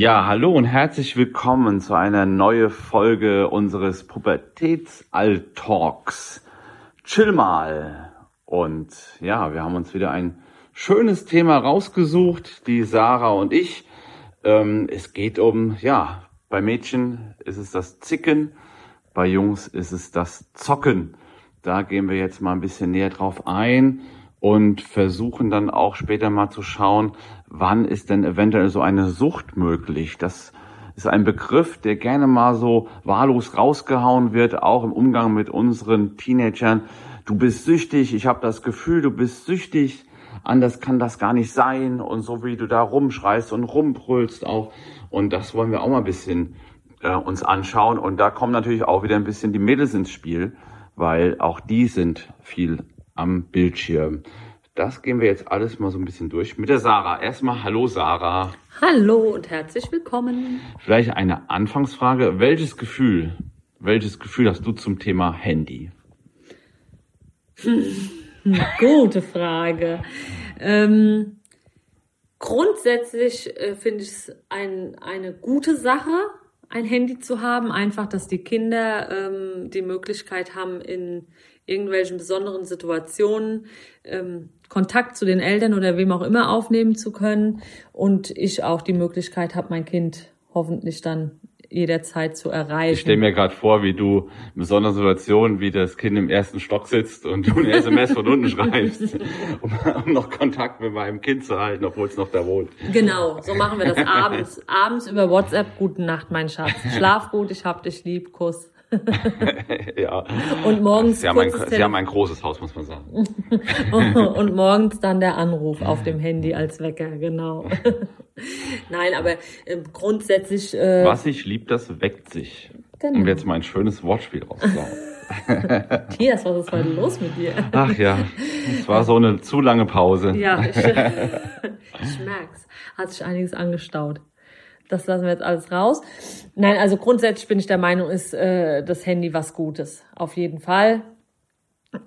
Ja, hallo und herzlich willkommen zu einer neuen Folge unseres Pubertätsall-Talks. Chill mal. Und ja, wir haben uns wieder ein schönes Thema rausgesucht, die Sarah und ich. Ähm, es geht um, ja, bei Mädchen ist es das Zicken, bei Jungs ist es das Zocken. Da gehen wir jetzt mal ein bisschen näher drauf ein und versuchen dann auch später mal zu schauen, wann ist denn eventuell so eine Sucht möglich. Das ist ein Begriff, der gerne mal so wahllos rausgehauen wird, auch im Umgang mit unseren Teenagern. Du bist süchtig, ich habe das Gefühl, du bist süchtig, anders kann das gar nicht sein und so wie du da rumschreist und rumbrüllst auch. Und das wollen wir auch mal ein bisschen äh, uns anschauen. Und da kommen natürlich auch wieder ein bisschen die Mädels ins Spiel, weil auch die sind viel am Bildschirm. Das gehen wir jetzt alles mal so ein bisschen durch mit der Sarah. Erstmal hallo Sarah. Hallo und herzlich willkommen. Vielleicht eine Anfangsfrage. Welches Gefühl, welches Gefühl hast du zum Thema Handy? Gute Frage. Ähm, grundsätzlich äh, finde ich es ein, eine gute Sache, ein Handy zu haben. Einfach, dass die Kinder ähm, die Möglichkeit haben, in irgendwelchen besonderen Situationen ähm, Kontakt zu den Eltern oder wem auch immer aufnehmen zu können und ich auch die Möglichkeit habe, mein Kind hoffentlich dann jederzeit zu erreichen. Ich stelle mir gerade vor, wie du in besonderen Situationen, wie das Kind im ersten Stock sitzt und du eine SMS von unten schreibst, um, um, noch Kontakt mit meinem Kind zu halten, obwohl es noch da wohnt. Genau, so machen wir das abends. abends über WhatsApp, gute Nacht, mein Schatz. Schlaf gut, ich hab dich lieb, Kuss. ja. Und morgens. Sie haben, ein, Sie haben ein großes Haus, muss man sagen. und morgens dann der Anruf auf dem Handy als Wecker, genau. Nein, aber äh, grundsätzlich. Äh, Was sich liebt, das weckt sich. Genau. Um jetzt mal ein schönes Wortspiel rauszuhauen. Matthias, was ist heute los mit dir? Ach ja, es war so eine zu lange Pause. Ja, ich, ich merk's. Hat sich einiges angestaut das lassen wir jetzt alles raus. Nein, also grundsätzlich bin ich der Meinung, ist äh, das Handy was Gutes. Auf jeden Fall,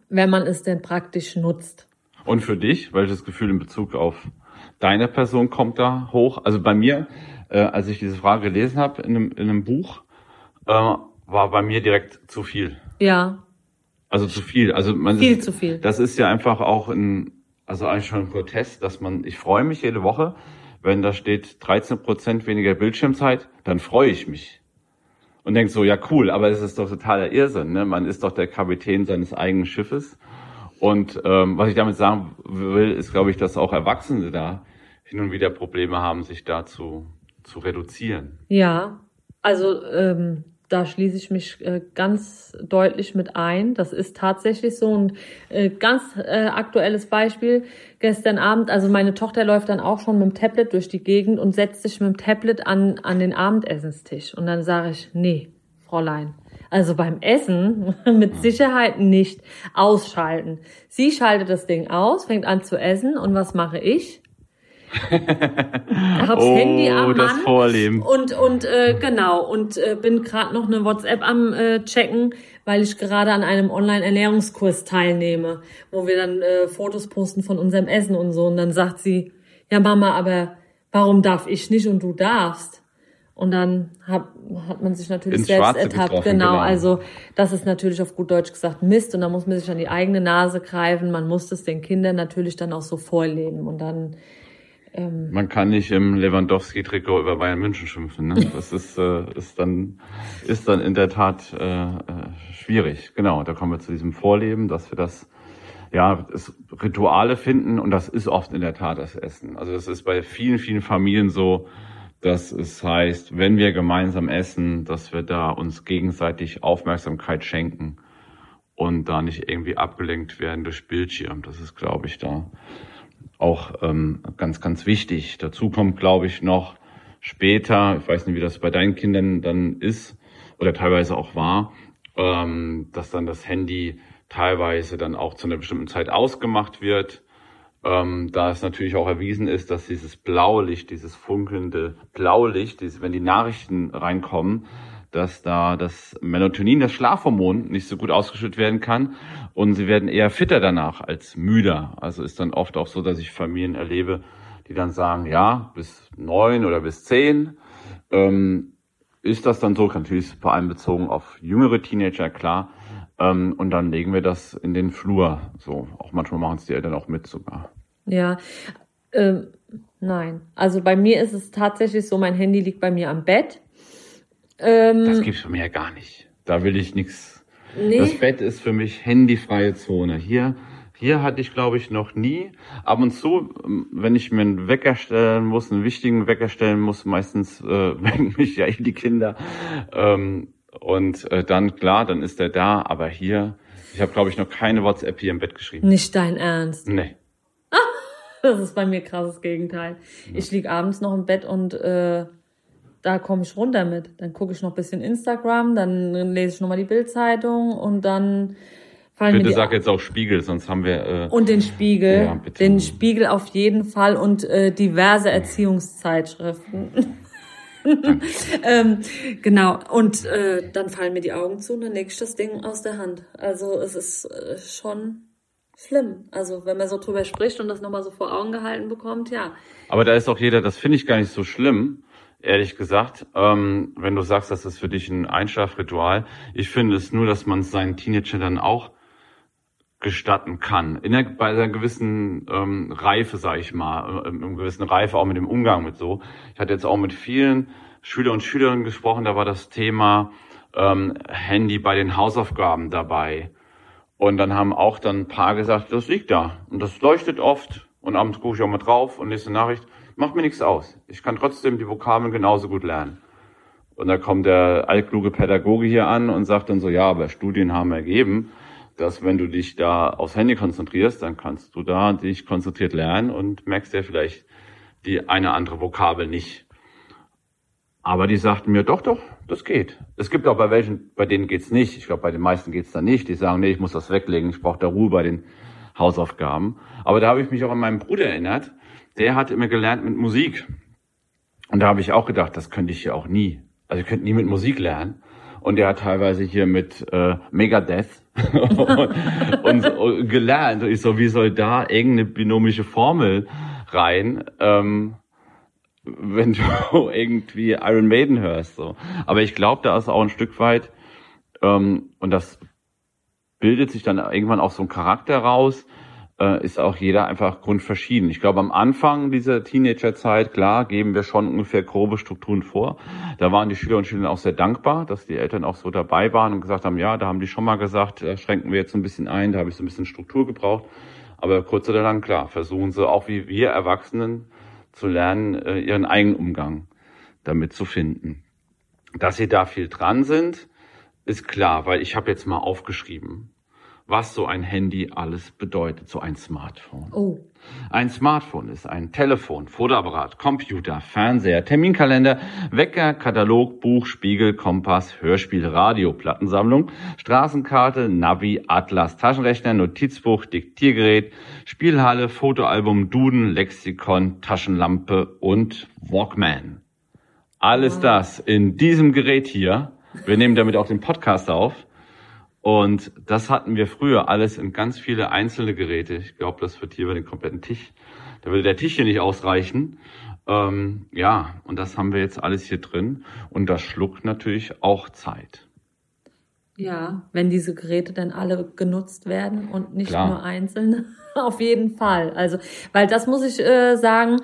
wenn man es denn praktisch nutzt. Und für dich, welches Gefühl in Bezug auf deine Person kommt da hoch? Also bei mir, äh, als ich diese Frage gelesen habe in einem, in einem Buch, äh, war bei mir direkt zu viel. Ja. Also zu viel. Also man viel ist, zu viel. Das ist ja einfach auch ein, also eigentlich schon ein Protest, dass man, ich freue mich jede Woche, wenn da steht 13 Prozent weniger Bildschirmzeit, dann freue ich mich. Und denke so, ja cool, aber es ist doch totaler Irrsinn. Ne? Man ist doch der Kapitän seines eigenen Schiffes. Und ähm, was ich damit sagen will, ist, glaube ich, dass auch Erwachsene da hin und wieder Probleme haben, sich da zu, zu reduzieren. Ja, also ähm, da schließe ich mich äh, ganz deutlich mit ein. Das ist tatsächlich so ein äh, ganz äh, aktuelles Beispiel. Gestern Abend, also meine Tochter läuft dann auch schon mit dem Tablet durch die Gegend und setzt sich mit dem Tablet an, an den Abendessenstisch. Und dann sage ich, nee, Fräulein, also beim Essen mit Sicherheit nicht ausschalten. Sie schaltet das Ding aus, fängt an zu essen und was mache ich? hab's oh, Handy am das Mann Vorleben. und und äh, genau und äh, bin gerade noch eine WhatsApp am äh, checken, weil ich gerade an einem Online Ernährungskurs teilnehme, wo wir dann äh, Fotos posten von unserem Essen und so und dann sagt sie, ja Mama, aber warum darf ich nicht und du darfst? Und dann hat, hat man sich natürlich Ins selbst Schwarze ertappt. Genau, genau. also das ist natürlich auf gut Deutsch gesagt Mist und da muss man sich an die eigene Nase greifen. Man muss es den Kindern natürlich dann auch so vorleben und dann ähm, Man kann nicht im Lewandowski-Trikot über Bayern München schimpfen. Ne? Das ist, äh, ist, dann, ist dann in der Tat äh, äh, schwierig. Genau, da kommen wir zu diesem Vorleben, dass wir das ja, es Rituale finden und das ist oft in der Tat das Essen. Also das ist bei vielen, vielen Familien so, dass es heißt, wenn wir gemeinsam essen, dass wir da uns gegenseitig Aufmerksamkeit schenken und da nicht irgendwie abgelenkt werden durch Bildschirm. Das ist, glaube ich, da auch ähm, ganz, ganz wichtig. Dazu kommt, glaube ich, noch später, ich weiß nicht, wie das bei deinen Kindern dann ist oder teilweise auch war, ähm, dass dann das Handy teilweise dann auch zu einer bestimmten Zeit ausgemacht wird. Ähm, da es natürlich auch erwiesen ist, dass dieses Blaulicht, dieses funkelnde Blaulicht, dieses, wenn die Nachrichten reinkommen, dass da das Melatonin, das Schlafhormon, nicht so gut ausgeschüttet werden kann und sie werden eher fitter danach als müder. Also ist dann oft auch so, dass ich Familien erlebe, die dann sagen, ja, bis neun oder bis zehn ähm, ist das dann so, natürlich vor allem bezogen auf jüngere Teenager, klar. Ähm, und dann legen wir das in den Flur. So, auch manchmal machen es die Eltern auch mit sogar. Ja, ähm, nein. Also bei mir ist es tatsächlich so, mein Handy liegt bei mir am Bett. Ähm, das gibt's für mich ja gar nicht. Da will ich nichts. Nee. Das Bett ist für mich handyfreie Zone. Hier hier hatte ich, glaube ich, noch nie. Ab und zu, ähm, wenn ich mir einen Wecker stellen muss, einen wichtigen Wecker stellen muss, meistens äh, wecken mich ja die Kinder. Ähm, und äh, dann, klar, dann ist er da. Aber hier, ich habe, glaube ich, noch keine WhatsApp hier im Bett geschrieben. Nicht dein Ernst? Nee. das ist bei mir krasses Gegenteil. Ja. Ich lieg abends noch im Bett und äh, da komme ich runter mit. Dann gucke ich noch ein bisschen Instagram, dann lese ich nochmal die Bildzeitung und dann fallen bitte sag jetzt auch Spiegel, sonst haben wir äh, und den Spiegel, ja, den Spiegel auf jeden Fall und äh, diverse Erziehungszeitschriften. ähm, genau und äh, dann fallen mir die Augen zu und dann leg ich das Ding aus der Hand. Also es ist äh, schon schlimm. Also wenn man so drüber spricht und das nochmal so vor Augen gehalten bekommt, ja. Aber da ist auch jeder, das finde ich gar nicht so schlimm ehrlich gesagt, ähm, wenn du sagst, das ist für dich ein Einschlafritual. Ich finde es nur, dass man seinen Teenager dann auch gestatten kann. In der, bei einer gewissen ähm, Reife, sage ich mal, in einer gewissen Reife auch mit dem Umgang mit so. Ich hatte jetzt auch mit vielen Schüler und Schülerinnen gesprochen, da war das Thema ähm, Handy bei den Hausaufgaben dabei. Und dann haben auch dann ein paar gesagt, das liegt da. Und das leuchtet oft. Und abends gucke ich auch mal drauf und nächste Nachricht, macht mir nichts aus. Ich kann trotzdem die Vokabeln genauso gut lernen. Und da kommt der altkluge Pädagoge hier an und sagt dann so, ja, aber Studien haben ergeben, dass wenn du dich da aufs Handy konzentrierst, dann kannst du da dich konzentriert lernen und merkst ja vielleicht die eine andere Vokabel nicht. Aber die sagten mir, doch, doch, das geht. Es gibt auch bei welchen, bei denen geht's nicht. Ich glaube, bei den meisten geht's da nicht. Die sagen, nee, ich muss das weglegen, ich brauche da Ruhe bei den Hausaufgaben. Aber da habe ich mich auch an meinen Bruder erinnert. Der hat immer gelernt mit Musik. Und da habe ich auch gedacht, das könnte ich ja auch nie. Also ich könnte nie mit Musik lernen. Und der hat teilweise hier mit äh, Megadeth und, und so, gelernt. Und ich so, wie soll da irgendeine binomische Formel rein, ähm, wenn du irgendwie Iron Maiden hörst. So. Aber ich glaube, da ist auch ein Stück weit, ähm, und das bildet sich dann irgendwann auch so ein Charakter raus, äh, ist auch jeder einfach grundverschieden. Ich glaube, am Anfang dieser Teenagerzeit, klar, geben wir schon ungefähr grobe Strukturen vor. Da waren die Schüler und Schülerinnen auch sehr dankbar, dass die Eltern auch so dabei waren und gesagt haben, ja, da haben die schon mal gesagt, da schränken wir jetzt ein bisschen ein, da habe ich so ein bisschen Struktur gebraucht. Aber kurz oder lang, klar, versuchen sie auch wie wir Erwachsenen zu lernen, äh, ihren eigenen Umgang damit zu finden. Dass sie da viel dran sind, ist klar, weil ich habe jetzt mal aufgeschrieben, was so ein Handy alles bedeutet, so ein Smartphone. Oh. Ein Smartphone ist ein Telefon, Fotoapparat, Computer, Fernseher, Terminkalender, Wecker, Katalog, Buch, Spiegel, Kompass, Hörspiel, Radio, Plattensammlung, Straßenkarte, Navi, Atlas, Taschenrechner, Notizbuch, Diktiergerät, Spielhalle, Fotoalbum, Duden, Lexikon, Taschenlampe und Walkman. Alles das in diesem Gerät hier. Wir nehmen damit auch den Podcast auf und das hatten wir früher alles in ganz viele einzelne Geräte. Ich glaube, das wird hier über den kompletten Tisch. Da würde der Tisch hier nicht ausreichen. Ähm, ja, und das haben wir jetzt alles hier drin. Und das schluckt natürlich auch Zeit. Ja, wenn diese Geräte dann alle genutzt werden und nicht Klar. nur einzelne. Auf jeden Fall. Also, weil das muss ich äh, sagen,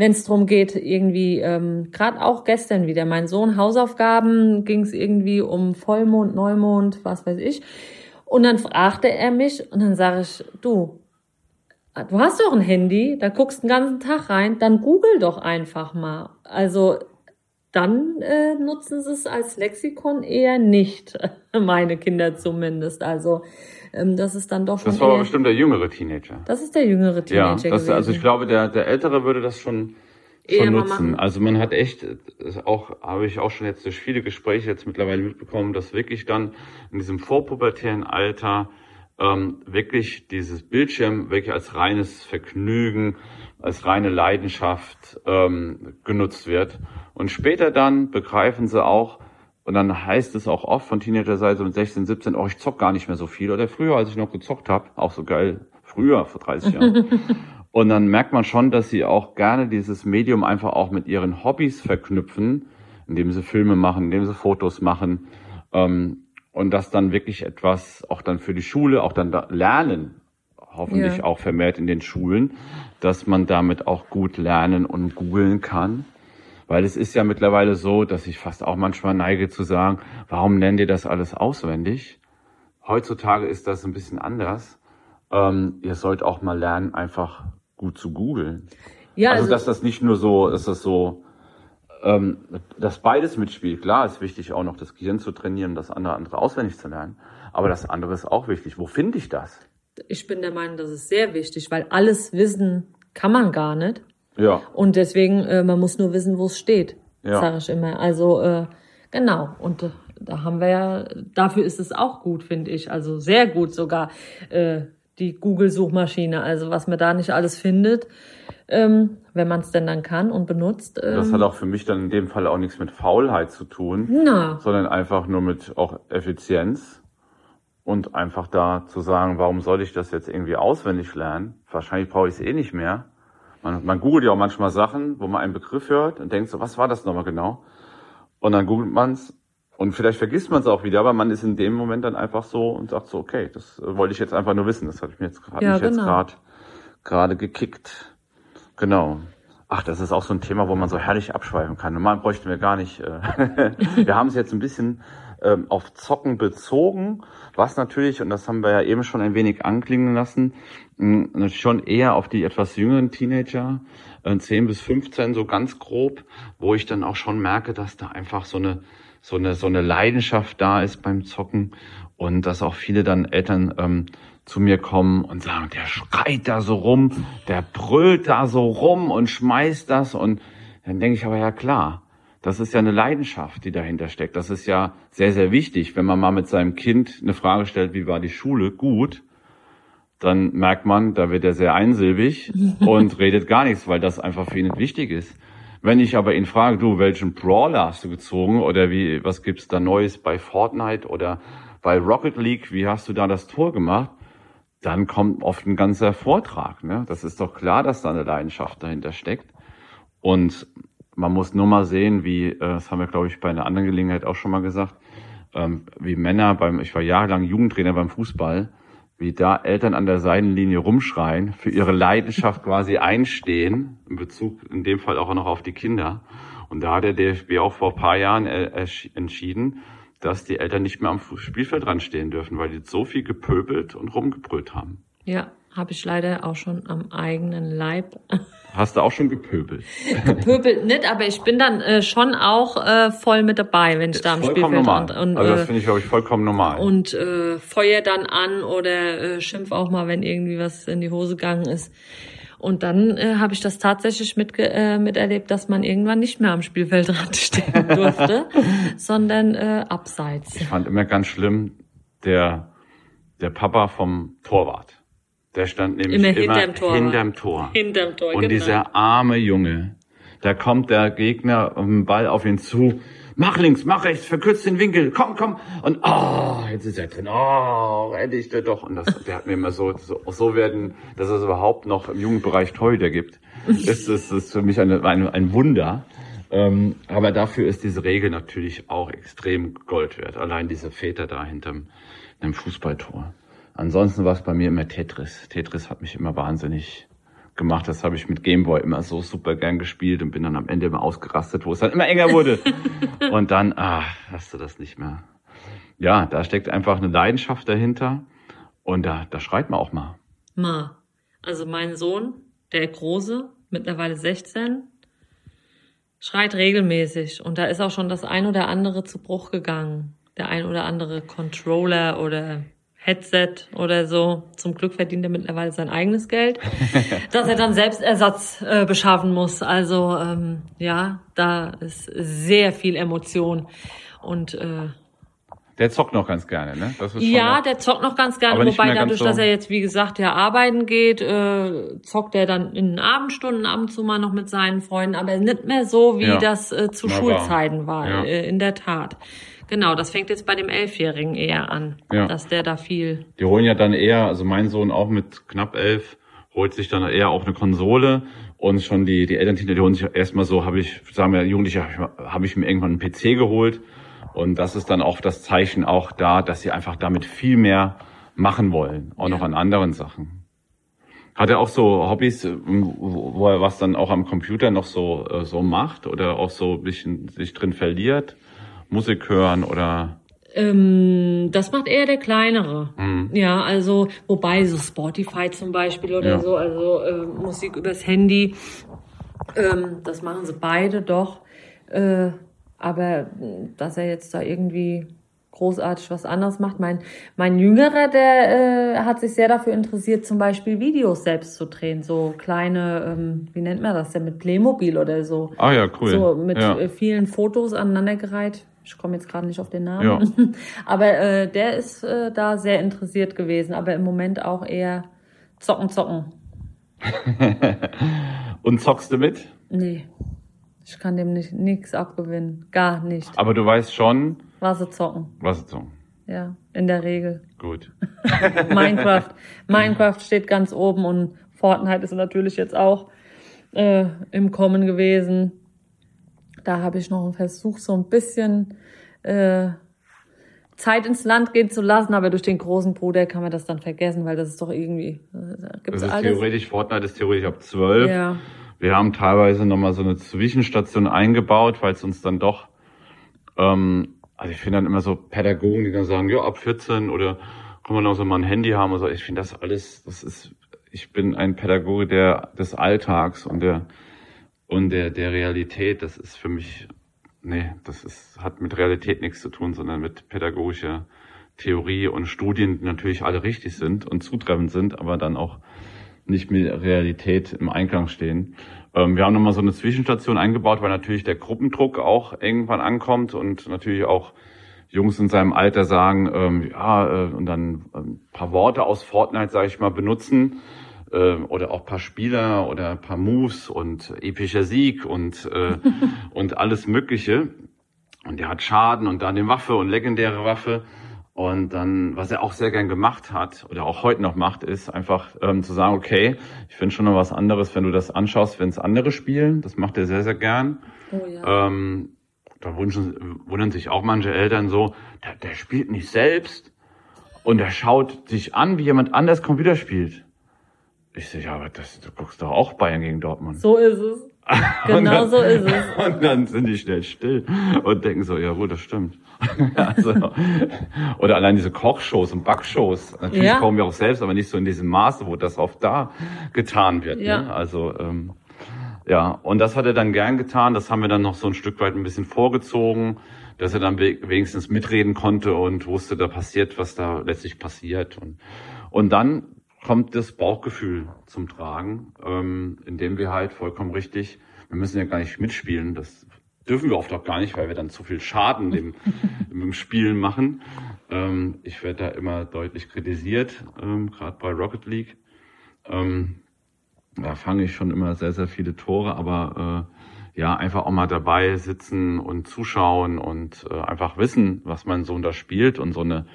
wenn es darum geht, irgendwie, ähm, gerade auch gestern wieder, mein Sohn, Hausaufgaben, ging es irgendwie um Vollmond, Neumond, was weiß ich. Und dann fragte er mich und dann sage ich, du, du hast doch ein Handy, da guckst den ganzen Tag rein, dann google doch einfach mal. Also dann äh, nutzen sie es als Lexikon eher nicht, meine Kinder zumindest. Also ähm, das ist dann doch schon. Das war aber bestimmt der jüngere Teenager. Das ist der jüngere Teenager. Ja, das, also ich glaube, der, der Ältere würde das schon, schon nutzen. Also man hat echt, auch habe ich auch schon jetzt durch viele Gespräche jetzt mittlerweile mitbekommen, dass wirklich dann in diesem vorpubertären Alter ähm, wirklich dieses Bildschirm wirklich als reines Vergnügen, als reine Leidenschaft ähm, genutzt wird. Und später dann begreifen sie auch, und dann heißt es auch oft von Teenagerseite mit 16, 17, oh, ich zock gar nicht mehr so viel. Oder früher, als ich noch gezockt habe, auch so geil, früher, vor 30 Jahren. und dann merkt man schon, dass sie auch gerne dieses Medium einfach auch mit ihren Hobbys verknüpfen, indem sie Filme machen, indem sie Fotos machen. Ähm, und das dann wirklich etwas auch dann für die Schule, auch dann da lernen, hoffentlich ja. auch vermehrt in den Schulen, dass man damit auch gut lernen und googeln kann. Weil es ist ja mittlerweile so, dass ich fast auch manchmal neige zu sagen, warum nennt ihr das alles auswendig? Heutzutage ist das ein bisschen anders. Ähm, ihr sollt auch mal lernen, einfach gut zu googeln. Ja, also, also dass das nicht nur so, dass das so, ähm, dass beides mitspielt. Klar, ist wichtig auch noch das Gehirn zu trainieren, das andere andere auswendig zu lernen. Aber das andere ist auch wichtig. Wo finde ich das? Ich bin der Meinung, das ist sehr wichtig, weil alles wissen kann man gar nicht. Ja. Und deswegen, äh, man muss nur wissen, wo es steht, ja. sage ich immer. Also äh, genau. Und äh, da haben wir ja, dafür ist es auch gut, finde ich. Also sehr gut sogar. Äh, die Google-Suchmaschine, also was man da nicht alles findet, ähm, wenn man es denn dann kann und benutzt. Ähm, das hat auch für mich dann in dem Fall auch nichts mit Faulheit zu tun, na. sondern einfach nur mit auch Effizienz und einfach da zu sagen, warum soll ich das jetzt irgendwie auswendig lernen? Wahrscheinlich brauche ich es eh nicht mehr. Man, man googelt ja auch manchmal Sachen, wo man einen Begriff hört und denkt so, was war das nochmal genau? Und dann googelt man es und vielleicht vergisst man es auch wieder, aber man ist in dem Moment dann einfach so und sagt so, okay, das äh, wollte ich jetzt einfach nur wissen. Das hat mich jetzt, hat ja, mich genau. jetzt gerade gerade gekickt. Genau. Ach, das ist auch so ein Thema, wo man so herrlich abschweifen kann. Normal bräuchten wir gar nicht. Äh, wir haben es jetzt ein bisschen ähm, auf Zocken bezogen, was natürlich, und das haben wir ja eben schon ein wenig anklingen lassen, schon eher auf die etwas jüngeren Teenager, äh, 10 bis 15 so ganz grob, wo ich dann auch schon merke, dass da einfach so eine so eine, so eine Leidenschaft da ist beim Zocken und dass auch viele dann Eltern ähm, zu mir kommen und sagen, der schreit da so rum, der brüllt da so rum und schmeißt das und dann denke ich aber ja klar, das ist ja eine Leidenschaft, die dahinter steckt. Das ist ja sehr, sehr wichtig. Wenn man mal mit seinem Kind eine Frage stellt, wie war die Schule? Gut. Dann merkt man, da wird er sehr einsilbig und redet gar nichts, weil das einfach für ihn nicht wichtig ist. Wenn ich aber ihn frage, du, welchen Brawler hast du gezogen oder wie, was gibt's da Neues bei Fortnite oder bei Rocket League, wie hast du da das Tor gemacht? Dann kommt oft ein ganzer Vortrag. Ne? Das ist doch klar, dass da eine Leidenschaft dahinter steckt. Und man muss nur mal sehen, wie, äh, das haben wir, glaube ich, bei einer anderen Gelegenheit auch schon mal gesagt, ähm, wie Männer beim, ich war jahrelang Jugendtrainer beim Fußball, wie da Eltern an der Seitenlinie rumschreien, für ihre Leidenschaft quasi einstehen, in Bezug in dem Fall auch noch auf die Kinder. Und da hat der DFB auch vor ein paar Jahren äh, entschieden, dass die Eltern nicht mehr am Spielfeld dran stehen dürfen, weil die so viel gepöbelt und rumgebrüllt haben. Ja, habe ich leider auch schon am eigenen Leib. Hast du auch schon gepöbelt? Gepöbelt nicht, aber ich bin dann äh, schon auch äh, voll mit dabei, wenn ich da am Spielfeld normal. und, und Also das äh, finde ich, glaube ich, vollkommen normal. Und äh, feuer dann an oder äh, schimpf auch mal, wenn irgendwie was in die Hose gegangen ist. Und dann äh, habe ich das tatsächlich mit, äh, miterlebt, dass man irgendwann nicht mehr am Spielfeldrand stehen durfte, sondern äh, abseits. Ich fand immer ganz schlimm, der, der Papa vom Torwart. Der stand nämlich immer, immer hinterm, Tor. hinterm Tor. Hinterm Tor, Und genau. dieser arme Junge, da kommt der Gegner um den Ball auf ihn zu. Mach links, mach rechts, verkürzt den Winkel, komm, komm. Und oh, jetzt ist er drin. Oh, endlich der doch. Und das, der hat mir immer so, so, so werden, dass es überhaupt noch im Jugendbereich Torhüter gibt. Das, das ist für mich eine, eine, ein Wunder. Ähm, aber dafür ist diese Regel natürlich auch extrem Gold wert. Allein diese Väter da hinterm, hinterm Fußballtor. Ansonsten war es bei mir immer Tetris. Tetris hat mich immer wahnsinnig gemacht. Das habe ich mit Gameboy immer so super gern gespielt und bin dann am Ende immer ausgerastet, wo es dann immer enger wurde. und dann, ah, hast du das nicht mehr. Ja, da steckt einfach eine Leidenschaft dahinter und da, da schreit man auch mal. Ma. Also mein Sohn, der Große, mittlerweile 16, schreit regelmäßig und da ist auch schon das ein oder andere zu Bruch gegangen. Der ein oder andere Controller oder Headset oder so. Zum Glück verdient er mittlerweile sein eigenes Geld, dass er dann selbst Ersatz äh, beschaffen muss. Also ähm, ja, da ist sehr viel Emotion und äh, der zockt noch ganz gerne, ne? ja, der zockt noch ganz gerne, wobei dadurch, so dass er jetzt, wie gesagt, ja arbeiten geht, äh, zockt er dann in den Abendstunden ab und zu mal noch mit seinen Freunden, aber nicht mehr so, wie ja. das äh, zu Na, Schulzeiten war, ja. äh, in der Tat. Genau, das fängt jetzt bei dem Elfjährigen eher an, ja. dass der da viel. Die holen ja dann eher, also mein Sohn auch mit knapp elf, holt sich dann eher auch eine Konsole Und schon die, die Elternteile, die holen sich erstmal so, habe ich, sagen wir Jugendliche, habe ich, hab ich mir irgendwann einen PC geholt. Und das ist dann auch das Zeichen auch da, dass sie einfach damit viel mehr machen wollen, auch ja. noch an anderen Sachen. Hat er auch so Hobbys, wo er was dann auch am Computer noch so, äh, so macht oder auch so ein bisschen sich drin verliert? Musik hören oder? Ähm, das macht eher der kleinere. Mhm. Ja, also wobei so Spotify zum Beispiel oder ja. so, also äh, Musik übers Handy, ähm, das machen sie beide doch. Äh, aber dass er jetzt da irgendwie großartig was anderes macht. Mein, mein Jüngerer, der äh, hat sich sehr dafür interessiert, zum Beispiel Videos selbst zu drehen. So kleine, ähm, wie nennt man das denn, mit Playmobil oder so. Ah ja, cool. So mit ja. Äh, vielen Fotos aneinandergereiht. Ich komme jetzt gerade nicht auf den Namen. Ja. aber äh, der ist äh, da sehr interessiert gewesen, aber im Moment auch eher zocken, zocken. Und zockst du mit? Nee. Ich kann dem nicht nichts abgewinnen. Gar nicht. Aber du weißt schon. Wasser zocken. Wasser zocken. Ja, in der Regel. Gut. Minecraft. Minecraft steht ganz oben und Fortnite ist natürlich jetzt auch äh, im Kommen gewesen. Da habe ich noch einen Versuch, so ein bisschen äh, Zeit ins Land gehen zu lassen, aber durch den großen Bruder kann man das dann vergessen, weil das ist doch irgendwie. Äh, gibt's das ist alles. theoretisch, Fortnite ist theoretisch ab zwölf. Ja. Wir haben teilweise nochmal so eine Zwischenstation eingebaut, weil es uns dann doch, ähm, also ich finde dann immer so Pädagogen, die dann sagen, ja, ab 14 oder kann man noch so mal ein Handy haben oder so. Ich finde das alles, das ist, ich bin ein Pädagoge der, des Alltags und der, und der, der Realität. Das ist für mich, nee, das ist, hat mit Realität nichts zu tun, sondern mit pädagogischer Theorie und Studien, die natürlich alle richtig sind und zutreffend sind, aber dann auch nicht mit Realität im Einklang stehen. Ähm, wir haben nochmal so eine Zwischenstation eingebaut, weil natürlich der Gruppendruck auch irgendwann ankommt und natürlich auch Jungs in seinem Alter sagen, ähm, ja, äh, und dann ein ähm, paar Worte aus Fortnite, sage ich mal, benutzen äh, oder auch paar Spieler oder paar Moves und epischer Sieg und äh, und alles Mögliche. Und der hat Schaden und dann eine Waffe und legendäre Waffe. Und dann, was er auch sehr gern gemacht hat oder auch heute noch macht, ist einfach ähm, zu sagen, okay, ich finde schon noch was anderes, wenn du das anschaust, wenn es andere spielen. Das macht er sehr, sehr gern. Oh, ja. ähm, da wünschen, wundern sich auch manche Eltern so, der, der spielt nicht selbst und er schaut sich an, wie jemand anders Computer spielt. Ich sage, ja, aber das, du guckst doch auch Bayern gegen Dortmund. So ist es. Genau dann, so ist es. Und dann sind die schnell still und denken so, ja gut, das stimmt. also, oder allein diese Kochshows und Backshows. Natürlich ja. kochen wir auch selbst, aber nicht so in diesem Maße, wo das oft da getan wird. Ja. Ne? Also ähm, ja, und das hat er dann gern getan. Das haben wir dann noch so ein Stück weit ein bisschen vorgezogen, dass er dann wenigstens mitreden konnte und wusste, da passiert, was da letztlich passiert. Und, und dann kommt das Bauchgefühl zum Tragen, ähm, indem wir halt vollkommen richtig, wir müssen ja gar nicht mitspielen, das dürfen wir oft auch gar nicht, weil wir dann zu viel Schaden dem, dem Spielen machen. Ähm, ich werde da immer deutlich kritisiert, ähm, gerade bei Rocket League. Ähm, da fange ich schon immer sehr, sehr viele Tore, aber äh, ja, einfach auch mal dabei sitzen und zuschauen und äh, einfach wissen, was mein Sohn da spielt. Und so eine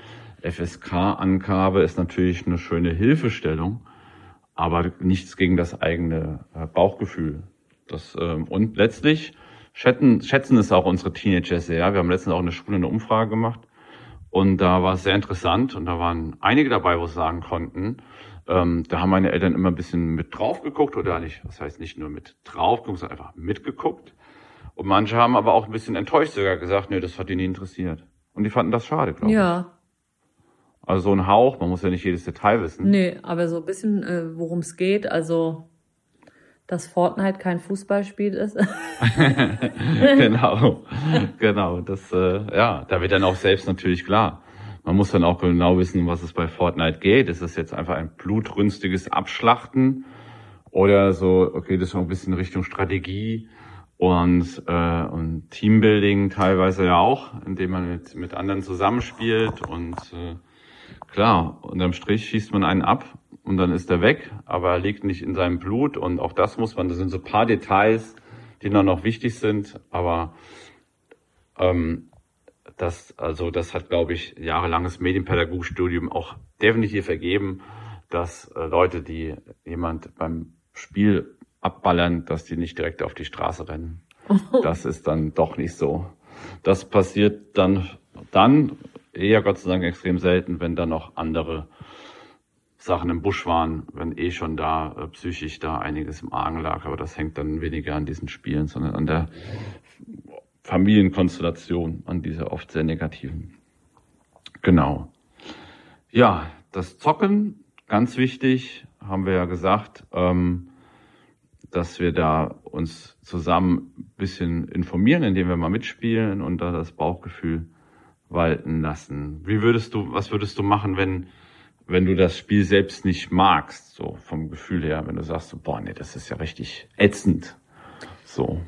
FSK-Angabe ist natürlich eine schöne Hilfestellung, aber nichts gegen das eigene äh, Bauchgefühl. Das, ähm, und letztlich schätzen, schätzen es auch unsere Teenager sehr. Wir haben letztens auch in der Schule eine Umfrage gemacht und da war es sehr interessant und da waren einige dabei, wo sie sagen konnten, ähm, da haben meine Eltern immer ein bisschen mit drauf geguckt oder nicht, das heißt nicht nur mit drauf geguckt, sondern einfach mitgeguckt. Und manche haben aber auch ein bisschen enttäuscht sogar gesagt, nee, das hat die nie interessiert. Und die fanden das schade, glaube ich. Ja. Also so ein Hauch, man muss ja nicht jedes Detail wissen. Nee, aber so ein bisschen, äh, worum es geht, also dass Fortnite kein Fußballspiel ist. genau, genau. Das, äh, ja, da wird dann auch selbst natürlich klar. Man muss dann auch genau wissen, was es bei Fortnite geht. Ist das jetzt einfach ein blutrünstiges Abschlachten oder so? Okay, das ist auch ein bisschen Richtung Strategie und äh, und Teambuilding teilweise ja auch, indem man mit mit anderen zusammenspielt und äh, klar unterm Strich schießt man einen ab und dann ist er weg, aber er liegt nicht in seinem Blut und auch das muss man, das sind so paar Details, die noch, noch wichtig sind, aber ähm, das, also das hat, glaube ich, jahrelanges Medienpädagogikstudium auch definitiv ergeben, dass äh, Leute, die jemand beim Spiel abballern, dass die nicht direkt auf die Straße rennen. Das ist dann doch nicht so. Das passiert dann, dann eher Gott sei Dank extrem selten, wenn dann noch andere Sachen im Busch waren, wenn eh schon da äh, psychisch da einiges im Argen lag. Aber das hängt dann weniger an diesen Spielen, sondern an der Familienkonstellation, an dieser oft sehr negativen. Genau. Ja, das Zocken, ganz wichtig, haben wir ja gesagt, ähm, dass wir da uns zusammen ein bisschen informieren, indem wir mal mitspielen und da das Bauchgefühl walten lassen. Wie würdest du, was würdest du machen, wenn, wenn du das Spiel selbst nicht magst, so vom Gefühl her, wenn du sagst, so, boah, nee, das ist ja richtig ätzend. So.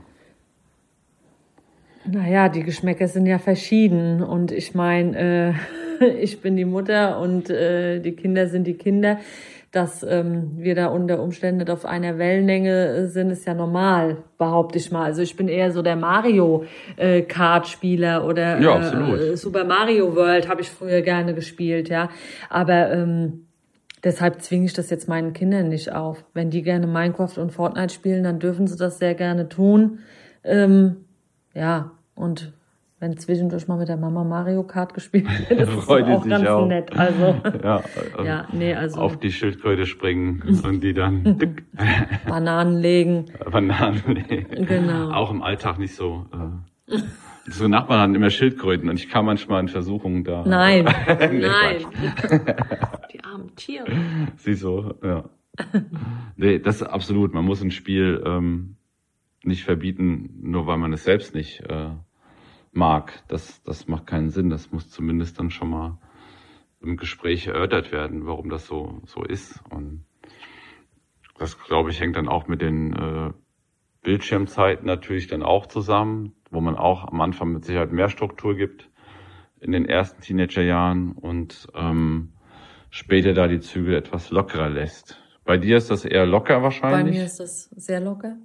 Naja, die Geschmäcker sind ja verschieden und ich meine, äh, ich bin die Mutter und äh, die Kinder sind die Kinder. Dass ähm, wir da unter Umständen auf einer Wellenlänge sind, ist ja normal, behaupte ich mal. Also ich bin eher so der Mario äh, Kart Spieler oder ja, äh, Super Mario World habe ich früher gerne gespielt, ja. Aber ähm, Deshalb zwinge ich das jetzt meinen Kindern nicht auf. Wenn die gerne Minecraft und Fortnite spielen, dann dürfen sie das sehr gerne tun. Ähm, ja, und wenn zwischendurch mal mit der Mama Mario Kart gespielt wird, das ist auch ganz auch. nett. Also, ja, ja, nee, also. Auf die Schildkröte springen und die dann Bananen legen. Bananen legen. Genau. Auch im Alltag nicht so. Äh, so Nachbarn hatten immer Schildkröten und ich kam manchmal in Versuchungen da. Nein, nee, nein. die armen Tiere. Sie so, ja. Nee, das ist absolut. Man muss ein Spiel ähm, nicht verbieten, nur weil man es selbst nicht äh, mag. Das, das macht keinen Sinn. Das muss zumindest dann schon mal im Gespräch erörtert werden, warum das so, so ist. Und das, glaube ich, hängt dann auch mit den äh, Bildschirmzeiten natürlich dann auch zusammen, wo man auch am Anfang mit Sicherheit mehr Struktur gibt in den ersten Teenagerjahren und ähm, später da die Zügel etwas lockerer lässt. Bei dir ist das eher locker wahrscheinlich? Bei mir ist das sehr locker.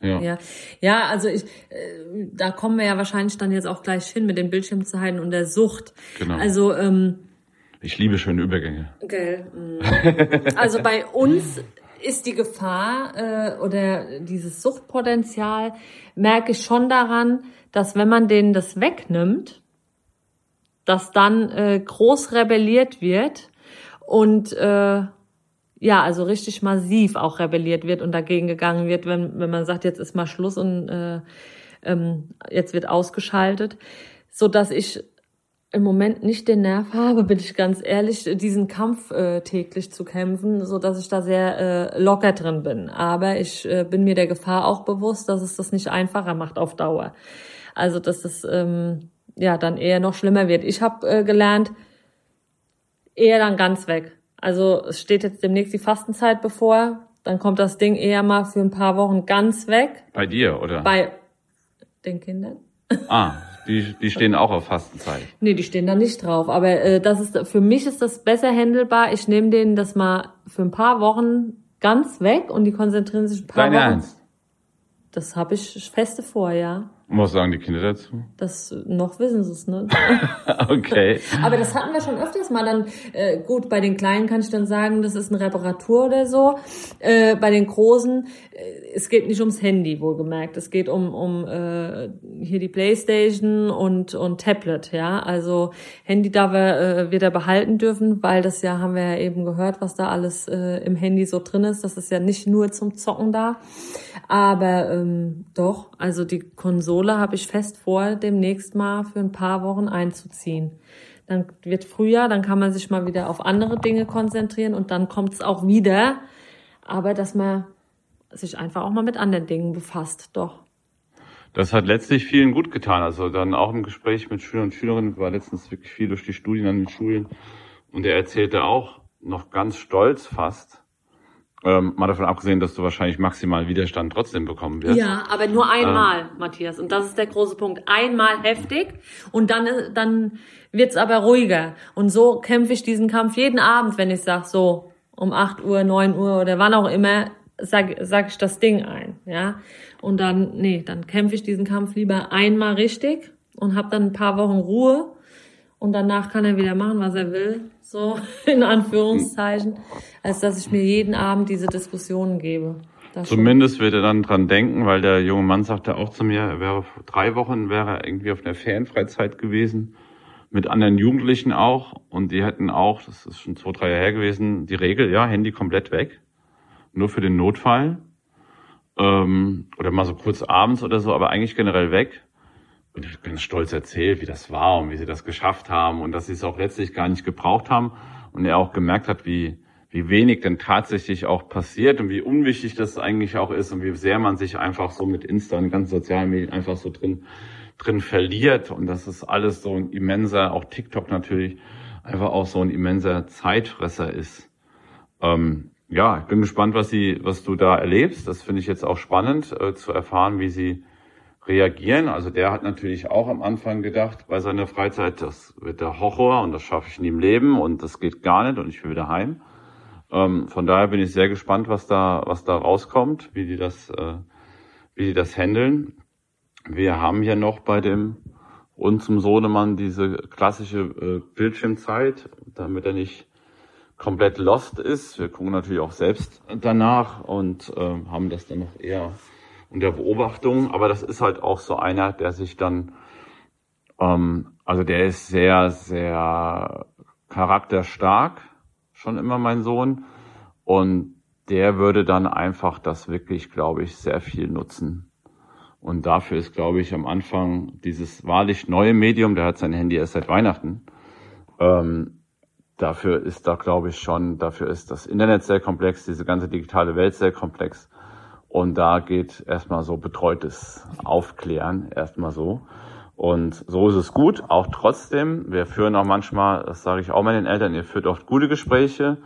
Ja. ja, ja, also ich, äh, da kommen wir ja wahrscheinlich dann jetzt auch gleich hin mit den Bildschirmzeiten und der Sucht. Genau. Also ähm, ich liebe schöne Übergänge. Gell. Mm. Also bei uns ist die Gefahr äh, oder dieses Suchtpotenzial merke ich schon daran, dass wenn man denen das wegnimmt, dass dann äh, groß rebelliert wird und äh, ja, also richtig massiv auch rebelliert wird und dagegen gegangen wird, wenn, wenn man sagt, jetzt ist mal Schluss und äh, ähm, jetzt wird ausgeschaltet, so dass ich im Moment nicht den Nerv habe, bin ich ganz ehrlich, diesen Kampf äh, täglich zu kämpfen, so dass ich da sehr äh, locker drin bin. Aber ich äh, bin mir der Gefahr auch bewusst, dass es das nicht einfacher macht auf Dauer. Also dass es ähm, ja dann eher noch schlimmer wird. Ich habe äh, gelernt, eher dann ganz weg. Also es steht jetzt demnächst die Fastenzeit bevor. Dann kommt das Ding eher mal für ein paar Wochen ganz weg. Bei dir, oder? Bei den Kindern. Ah, die, die stehen auch auf Fastenzeit. Nee, die stehen da nicht drauf. Aber äh, das ist für mich ist das besser handelbar. Ich nehme denen das mal für ein paar Wochen ganz weg und die konzentrieren sich ein paar Dein Wochen. Ernst? Das habe ich feste vor, ja. Und was sagen die Kinder dazu? Das noch wissen sie es, ne? okay. Aber das hatten wir schon öfters mal. Dann äh, gut, bei den Kleinen kann ich dann sagen, das ist eine Reparatur oder so. Äh, bei den Großen, äh, es geht nicht ums Handy, wohlgemerkt. Es geht um um äh, hier die PlayStation und und Tablet, ja. Also Handy darf er äh, wird er behalten dürfen, weil das ja haben wir ja eben gehört, was da alles äh, im Handy so drin ist. Das ist ja nicht nur zum Zocken da, aber ähm, doch. Also die Konsole Konsole habe ich fest vor, demnächst mal für ein paar Wochen einzuziehen. Dann wird Frühjahr, dann kann man sich mal wieder auf andere Dinge konzentrieren und dann kommt es auch wieder. Aber dass man sich einfach auch mal mit anderen Dingen befasst, doch. Das hat letztlich vielen gut getan. Also dann auch im Gespräch mit Schülern und Schülerinnen war letztens wirklich viel durch die Studien an den Schulen. Und er erzählte auch noch ganz stolz fast, ähm, mal davon abgesehen, dass du wahrscheinlich maximal Widerstand trotzdem bekommen wirst. Ja, aber nur einmal, ähm, Matthias. Und das ist der große Punkt. Einmal heftig und dann, dann wird's aber ruhiger. Und so kämpfe ich diesen Kampf jeden Abend, wenn ich sag so um 8 Uhr, 9 Uhr oder wann auch immer, sag, sag ich das Ding ein. Ja. Und dann, nee, dann kämpfe ich diesen Kampf lieber einmal richtig und habe dann ein paar Wochen Ruhe und danach kann er wieder machen, was er will, so in Anführungszeichen, als dass ich mir jeden Abend diese Diskussionen gebe. Zumindest wird er dann dran denken, weil der junge Mann sagte auch zu mir, er wäre vor drei Wochen wäre er irgendwie auf einer Ferienfreizeit gewesen, mit anderen Jugendlichen auch. Und die hätten auch, das ist schon zwei, drei Jahre her gewesen, die Regel, ja, Handy komplett weg. Nur für den Notfall. Ähm, oder mal so kurz abends oder so, aber eigentlich generell weg. Und ich bin stolz erzählt, wie das war und wie sie das geschafft haben und dass sie es auch letztlich gar nicht gebraucht haben. Und er auch gemerkt hat, wie, wie wenig denn tatsächlich auch passiert und wie unwichtig das eigentlich auch ist und wie sehr man sich einfach so mit Insta und ganzen sozialen Medien einfach so drin, drin verliert und das ist alles so ein immenser, auch TikTok natürlich, einfach auch so ein immenser Zeitfresser ist. Ähm, ja, ich bin gespannt, was sie, was du da erlebst. Das finde ich jetzt auch spannend äh, zu erfahren, wie sie reagieren. Also der hat natürlich auch am Anfang gedacht, bei seiner Freizeit, das wird der Horror und das schaffe ich nie im Leben und das geht gar nicht und ich will wieder heim. Ähm, von daher bin ich sehr gespannt, was da, was da rauskommt, wie die das, äh, wie die das handeln. Wir haben ja noch bei dem und zum Sohnemann diese klassische äh, Bildschirmzeit, damit er nicht komplett lost ist. Wir gucken natürlich auch selbst danach und äh, haben das dann noch eher unter Beobachtung. Aber das ist halt auch so einer, der sich dann, ähm, also der ist sehr, sehr charakterstark schon immer mein Sohn. Und der würde dann einfach das wirklich, glaube ich, sehr viel nutzen. Und dafür ist, glaube ich, am Anfang dieses wahrlich neue Medium, der hat sein Handy erst seit Weihnachten, ähm, dafür ist da, glaube ich, schon, dafür ist das Internet sehr komplex, diese ganze digitale Welt sehr komplex. Und da geht erstmal so betreutes Aufklären, erstmal so. Und so ist es gut, auch trotzdem. Wir führen auch manchmal, das sage ich auch meinen Eltern, ihr führt oft gute Gespräche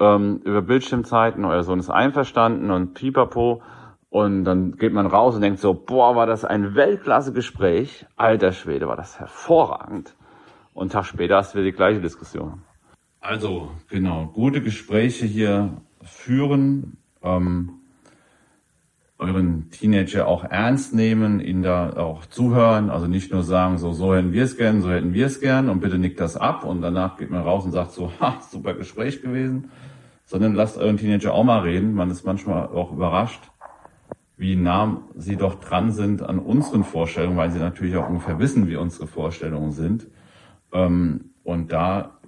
ähm, über Bildschirmzeiten, euer Sohn ist einverstanden und pipapo. Und dann geht man raus und denkt so, boah, war das ein Weltklasse-Gespräch. Alter Schwede, war das hervorragend. Und einen Tag später hast du wieder die gleiche Diskussion. Also, genau, gute Gespräche hier führen. Ähm, euren Teenager auch ernst nehmen, ihn da auch zuhören, also nicht nur sagen, so, so hätten wir es gern, so hätten wir es gern und bitte nickt das ab und danach geht man raus und sagt so, ha, super Gespräch gewesen, sondern lasst euren Teenager auch mal reden. Man ist manchmal auch überrascht, wie nah sie doch dran sind an unseren Vorstellungen, weil sie natürlich auch ungefähr wissen, wie unsere Vorstellungen sind. Ähm, und da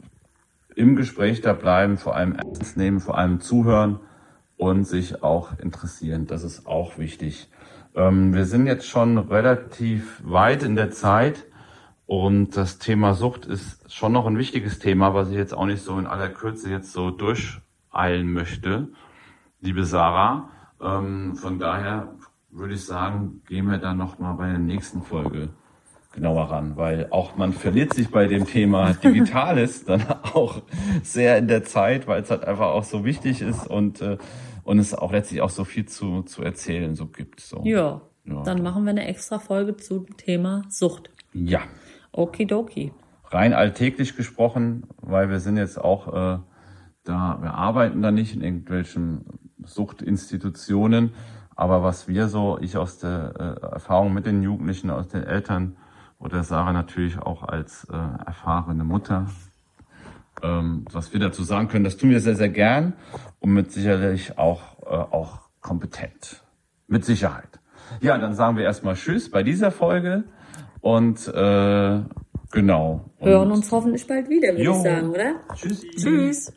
im Gespräch da bleiben, vor allem ernst nehmen, vor allem zuhören, und sich auch interessieren. Das ist auch wichtig. Ähm, wir sind jetzt schon relativ weit in der Zeit und das Thema Sucht ist schon noch ein wichtiges Thema, was ich jetzt auch nicht so in aller Kürze jetzt so durcheilen möchte, liebe Sarah. Ähm, von daher würde ich sagen, gehen wir dann nochmal bei der nächsten Folge genauer ran, weil auch man verliert sich bei dem Thema Digitales dann auch sehr in der Zeit, weil es halt einfach auch so wichtig ist und äh, und es auch letztlich auch so viel zu, zu erzählen so gibt. So. Ja, ja. dann machen wir eine extra Folge zum Thema Sucht. Ja. Okidoki. Rein alltäglich gesprochen, weil wir sind jetzt auch äh, da, wir arbeiten da nicht in irgendwelchen Suchtinstitutionen, aber was wir so, ich aus der äh, Erfahrung mit den Jugendlichen, aus den Eltern oder Sarah natürlich auch als äh, erfahrene Mutter, ähm, was wir dazu sagen können, das tun wir sehr, sehr gern und mit sicherlich auch, äh, auch kompetent. Mit Sicherheit. Ja, dann sagen wir erstmal Tschüss bei dieser Folge und äh, genau. Hören uns hoffentlich bald wieder, würde ich sagen, oder? Tschüss. Tschüss.